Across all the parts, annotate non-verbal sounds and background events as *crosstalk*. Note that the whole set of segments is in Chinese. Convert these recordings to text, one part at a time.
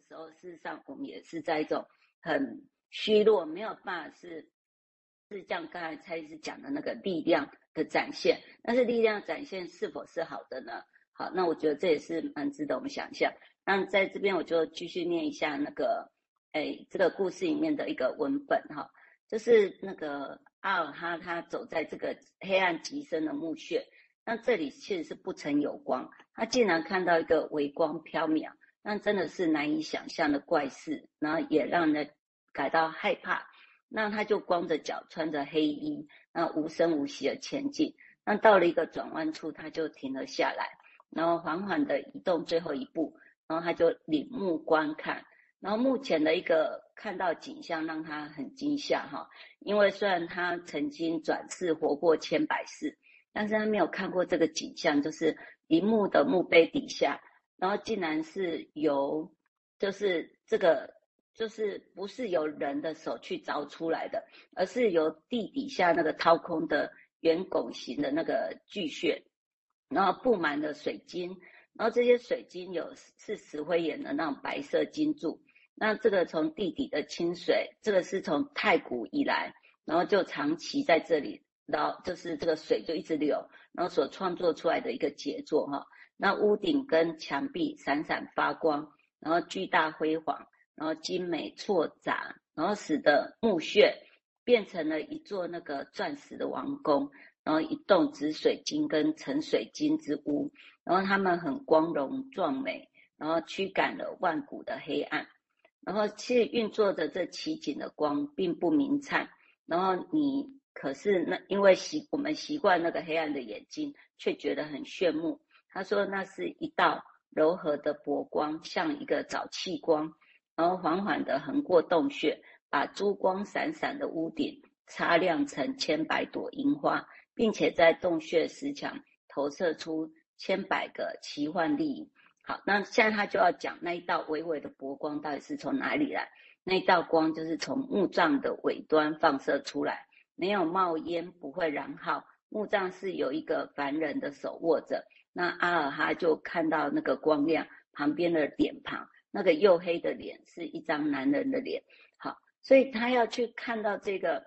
时候，事实上我们也是在一种很虚弱，没有办法是是像刚才蔡医师讲的那个力量的展现。但是力量展现是否是好的呢？好，那我觉得这也是蛮值得我们想象。那在这边我就继续念一下那个，哎，这个故事里面的一个文本哈，就是那个阿尔哈他走在这个黑暗极深的墓穴。那这里其实是不曾有光，他竟然看到一个微光飘渺，那真的是难以想象的怪事，然后也让人感到害怕。那他就光着脚，穿着黑衣，那无声无息的前进。那到了一个转弯处，他就停了下来，然后缓缓的移动最后一步，然后他就领目观看。然后目前的一个看到景象让他很惊吓哈，因为虽然他曾经转世活过千百世。但是他没有看过这个景象，就是一墓的墓碑底下，然后竟然是由，就是这个，就是不是由人的手去凿出来的，而是由地底下那个掏空的圆拱形的那个巨穴，然后布满了水晶，然后这些水晶有是石灰岩的那种白色晶柱，那这个从地底的清水，这个是从太古以来，然后就长期在这里。然后就是这个水就一直流，然后所创作出来的一个杰作哈。那屋顶跟墙壁闪闪发光，然后巨大辉煌，然后精美错杂，然后使得墓穴变成了一座那个钻石的王宫，然后一栋紫水晶跟橙水晶之屋，然后它们很光荣壮美，然后驱赶了万古的黑暗。然后其实运作着这奇景的光并不明灿，然后你。可是那因为习我们习惯那个黑暗的眼睛，却觉得很炫目。他说那是一道柔和的薄光，像一个早气光，然后缓缓地横过洞穴，把珠光闪闪的屋顶擦亮成千百朵樱花，并且在洞穴石墙投射出千百个奇幻丽影。好，那现在他就要讲那一道微微的薄光到底是从哪里来？那道光就是从墓葬的尾端放射出来。没有冒烟，不会燃耗。墓葬是有一个凡人的手握着。那阿尔哈就看到那个光亮旁边的脸庞，那个黝黑的脸是一张男人的脸。好，所以他要去看到这个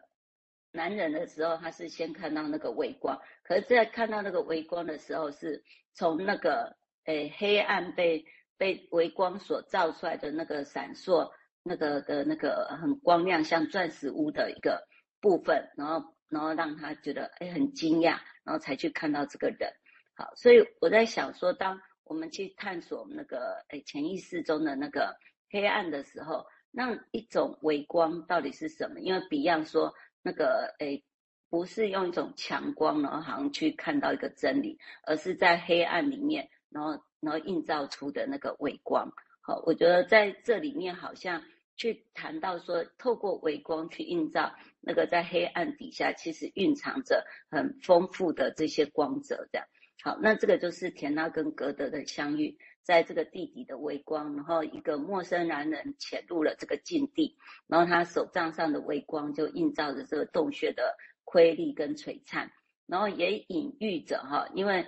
男人的时候，他是先看到那个微光。可是，在看到那个微光的时候，是从那个诶黑暗被被微光所照出来的那个闪烁，那个的那个很光亮，像钻石屋的一个。部分，然后，然后让他觉得哎很惊讶，然后才去看到这个人。好，所以我在想说，当我们去探索那个诶潜意识中的那个黑暗的时候，那一种微光到底是什么？因为 Beyond 说那个诶不是用一种强光，然后好像去看到一个真理，而是在黑暗里面，然后然后映照出的那个微光。好，我觉得在这里面好像。去谈到说，透过微光去映照那个在黑暗底下，其实蕴藏着很丰富的这些光泽。这样，好，那这个就是田娜跟格德的相遇，在这个地底的微光，然后一个陌生男人潜入了这个禁地，然后他手杖上的微光就映照着这个洞穴的瑰丽跟璀璨，然后也隐喻着哈，因为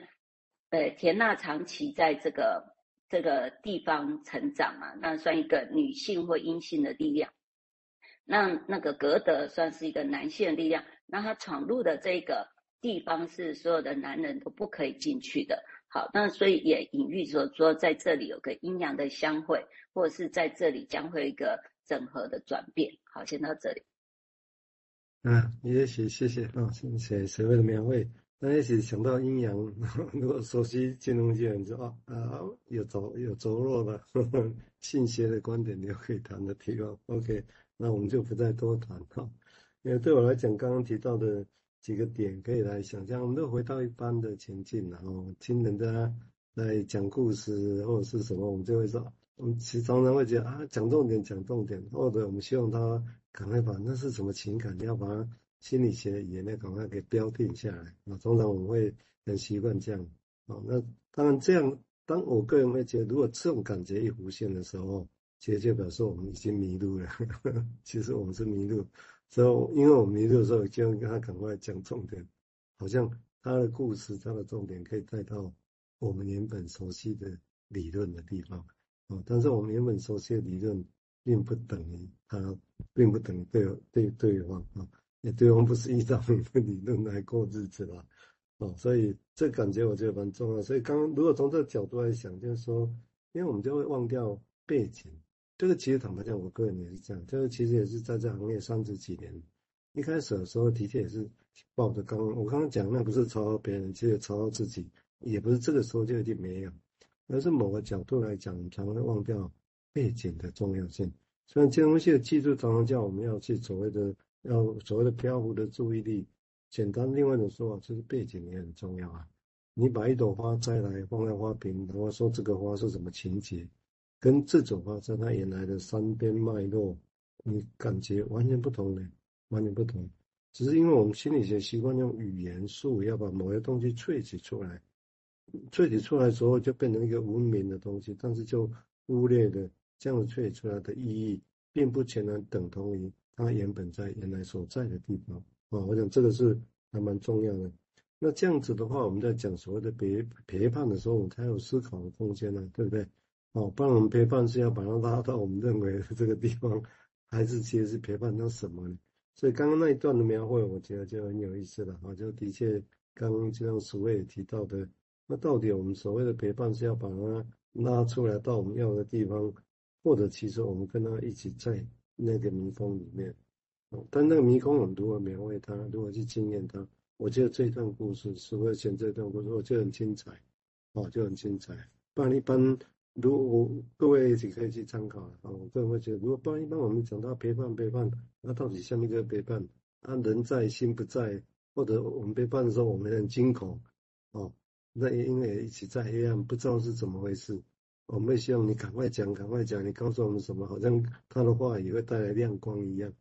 呃田娜长期在这个。这个地方成长嘛，那算一个女性或阴性的力量。那那个格德算是一个男性的力量。那他闯入的这个地方是所有的男人都不可以进去的。好，那所以也隐喻说说在这里有个阴阳的相会，或者是在这里将会一个整合的转变。好，先到这里。啊，也许谢谢啊，谢谢谁会的描绘。那也许想到阴阳，*laughs* 如果熟悉金融界，你就啊啊有着有着落的 *laughs* 信息的观点，你就可以谈的提高。OK，那我们就不再多谈哈。因为对我来讲，刚刚提到的几个点可以来想象，我们都回到一般的情境，然后听人家来讲故事或者是什么，我们就会说，我们其实常常会觉得啊，讲重点讲重点，或者我们希望他赶快把那是什么情感，要把。心理学也呢，赶快给标定下来那！通常我们会很习惯这样哦。那当然这样，当我个人会觉得，如果这种感觉一浮现的时候，其实就表示我们已经迷路了。*laughs* 其实我们是迷路，所以因为我们迷路的时候，就跟他赶快讲重点，好像他的故事、他的重点可以带到我们原本熟悉的理论的地方。啊，但是我们原本熟悉的理论，并不等于他，并不等于对对对方啊，也对方不是依照你的理论来过日子啦，哦，所以这感觉我觉得蛮重要。所以刚刚如果从这个角度来想，就是说，因为我们就会忘掉背景，这个其实坦白讲，我个人也是这样，这个其实也是在这行业三十几年，一开始的时候的确也是抱着刚刚我刚刚讲那不是嘲笑别人，其实也嘲笑自己，也不是这个时候就一定没有。而是某个角度来讲，常常会忘掉背景的重要性。虽然这东西的技术常常叫我们要去所谓的要所谓的漂浮的注意力，简单另外一种说法就是背景也很重要啊。你把一朵花摘来放在花瓶，然后说这个花是什么情节，跟这种花在它原来的三边脉络，你感觉完全不同的，完全不同。只是因为我们心理学习惯用语言术要把某些东西萃取出来。萃取出来之后就变成一个文明的东西，但是就忽略了这样萃取出来的意义，并不全然等同于它原本在原来所在的地方啊。我想这个是还蛮重要的。那这样子的话，我们在讲所谓的陪陪伴的时候，我们才有思考的空间呢，对不对？哦，不然我们陪伴是要把他拉到我们认为的这个地方，还是其实是陪伴到什么呢？所以刚刚那一段的描绘，我觉得就很有意思了啊。就的确，刚刚就像苏伟也提到的。那到底我们所谓的陪伴是要把他拉出来到我们要的地方，或者其实我们跟他一起在那个迷宫里面，哦但那个迷宫我们如何描绘它，如何去经验它？我觉得这一段故事，是会选这段故事，我觉得很精彩，哦，就很精彩。不然一般，如果各位一起可以去参考啊，我个人会觉得，如果不然一般我们讲到陪伴陪伴，那到底像一个陪伴，啊，人在心不在，或者我们陪伴的时候我们很惊恐，哦。*laughs* 那也因为一起在黑暗，不知道是怎么回事。我们会希望你赶快讲，赶快讲，你告诉我们什么，好像他的话也会带来亮光一样。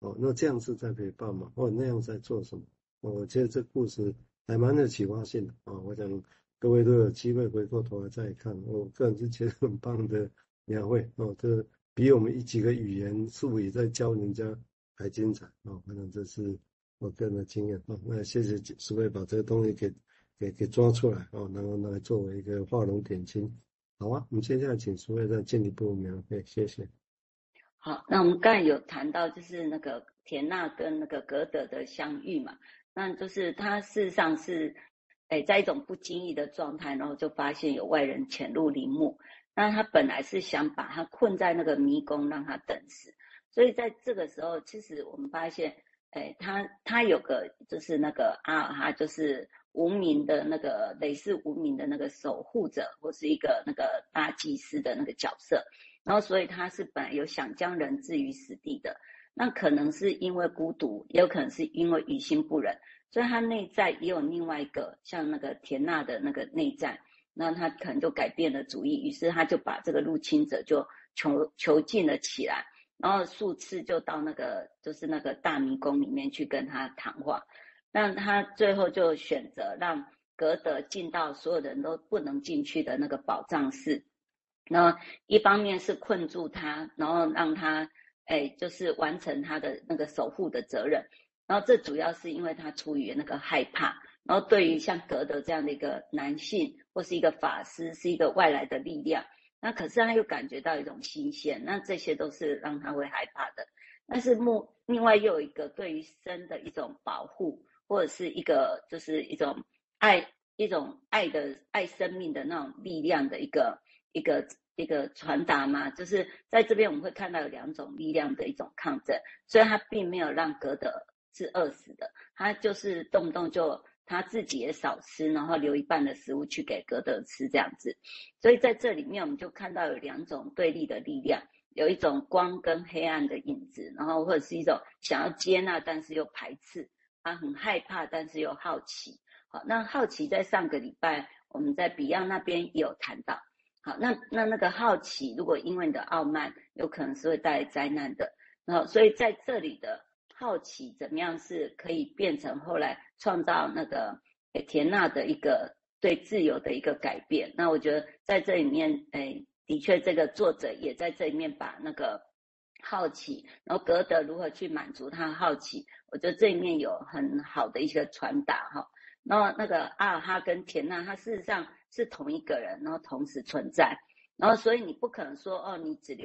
哦，那这样是在陪伴嘛？或者那样在做什么？我觉得这故事还蛮有启发性的啊。我想各位都有机会回过头来再看，我个人是觉得很棒的描绘哦，这比我们一几个语言术语在教人家还精彩哦。反正这是我个人的经验啊。那谢谢诸位把这个东西给。给给抓出来哦，然后拿来作为一个画龙点睛，好啊。我们接下来请诸位再进一步描绘，谢谢。好，那我们刚才有谈到，就是那个田娜跟那个格德的相遇嘛，那就是他事实上是，诶，在一种不经意的状态，然后就发现有外人潜入陵墓，那他本来是想把他困在那个迷宫，让他等死。所以在这个时候，其实我们发现，诶，他他有个就是那个阿尔哈，就是。无名的那个类似无名的那个守护者，或是一个那个大祭司的那个角色，然后所以他是本来有想将人置于死地的，那可能是因为孤独，也有可能是因为于心不忍，所以他内在也有另外一个像那个田娜的那个内在，那他可能就改变了主意，于是他就把这个入侵者就囚囚禁了起来，然后数次就到那个就是那个大迷宫里面去跟他谈话。那他最后就选择让格德进到所有人都不能进去的那个宝藏室，那一方面是困住他，然后让他哎就是完成他的那个守护的责任，然后这主要是因为他出于那个害怕，然后对于像格德这样的一个男性或是一个法师是一个外来的力量，那可是他又感觉到一种新鲜，那这些都是让他会害怕的，但是目另外又有一个对于生的一种保护。或者是一个，就是一种爱，一种爱的爱生命的那种力量的一个一个一个传达嘛，就是在这边我们会看到有两种力量的一种抗争，所以他并没有让格德是饿死的，他就是动不动就他自己也少吃，然后留一半的食物去给格德吃这样子，所以在这里面我们就看到有两种对立的力量，有一种光跟黑暗的影子，然后或者是一种想要接纳但是又排斥。他很害怕，但是又好奇。好，那好奇在上个礼拜我们在 Beyond 那边有谈到。好，那那那个好奇，如果因为你的傲慢，有可能是会带来灾难的。然后，所以在这里的好奇，怎么样是可以变成后来创造那个田娜的一个对自由的一个改变？那我觉得在这里面，诶，的确这个作者也在这里面把那个。好奇，然后格德如何去满足他好奇？我觉得这里面有很好的一个传达哈。然后那个阿尔哈跟田娜，他事实上是同一个人，然后同时存在。然后所以你不可能说哦，你只留